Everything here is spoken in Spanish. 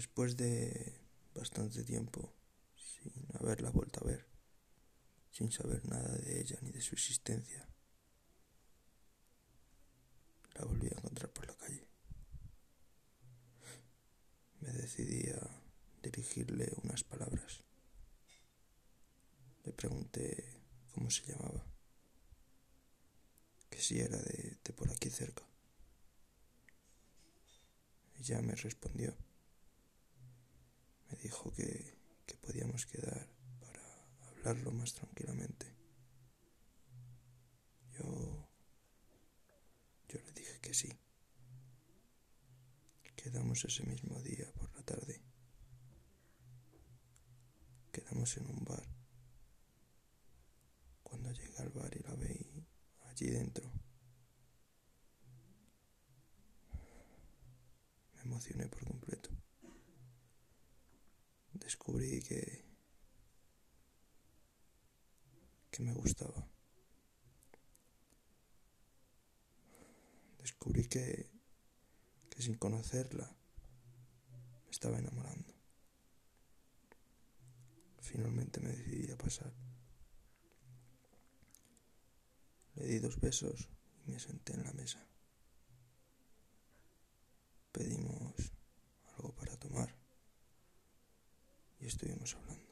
Después de bastante tiempo sin haberla vuelto a ver, sin saber nada de ella ni de su existencia, la volví a encontrar por la calle. Me decidí a dirigirle unas palabras. Le pregunté cómo se llamaba, que si era de, por aquí cerca. Ella me respondió. Dijo que, que podíamos quedar para hablarlo más tranquilamente. Yo, yo le dije que sí. Quedamos ese mismo día por la tarde. Quedamos en un bar. Cuando llegué al bar y la veí allí dentro, me emocioné por completo. Descubrí que que me gustaba. Descubrí que sin conocerla me estaba enamorando. Finalmente me decidí a pasar. Le di dos besos y me senté en la mesa. estuvimos hablando.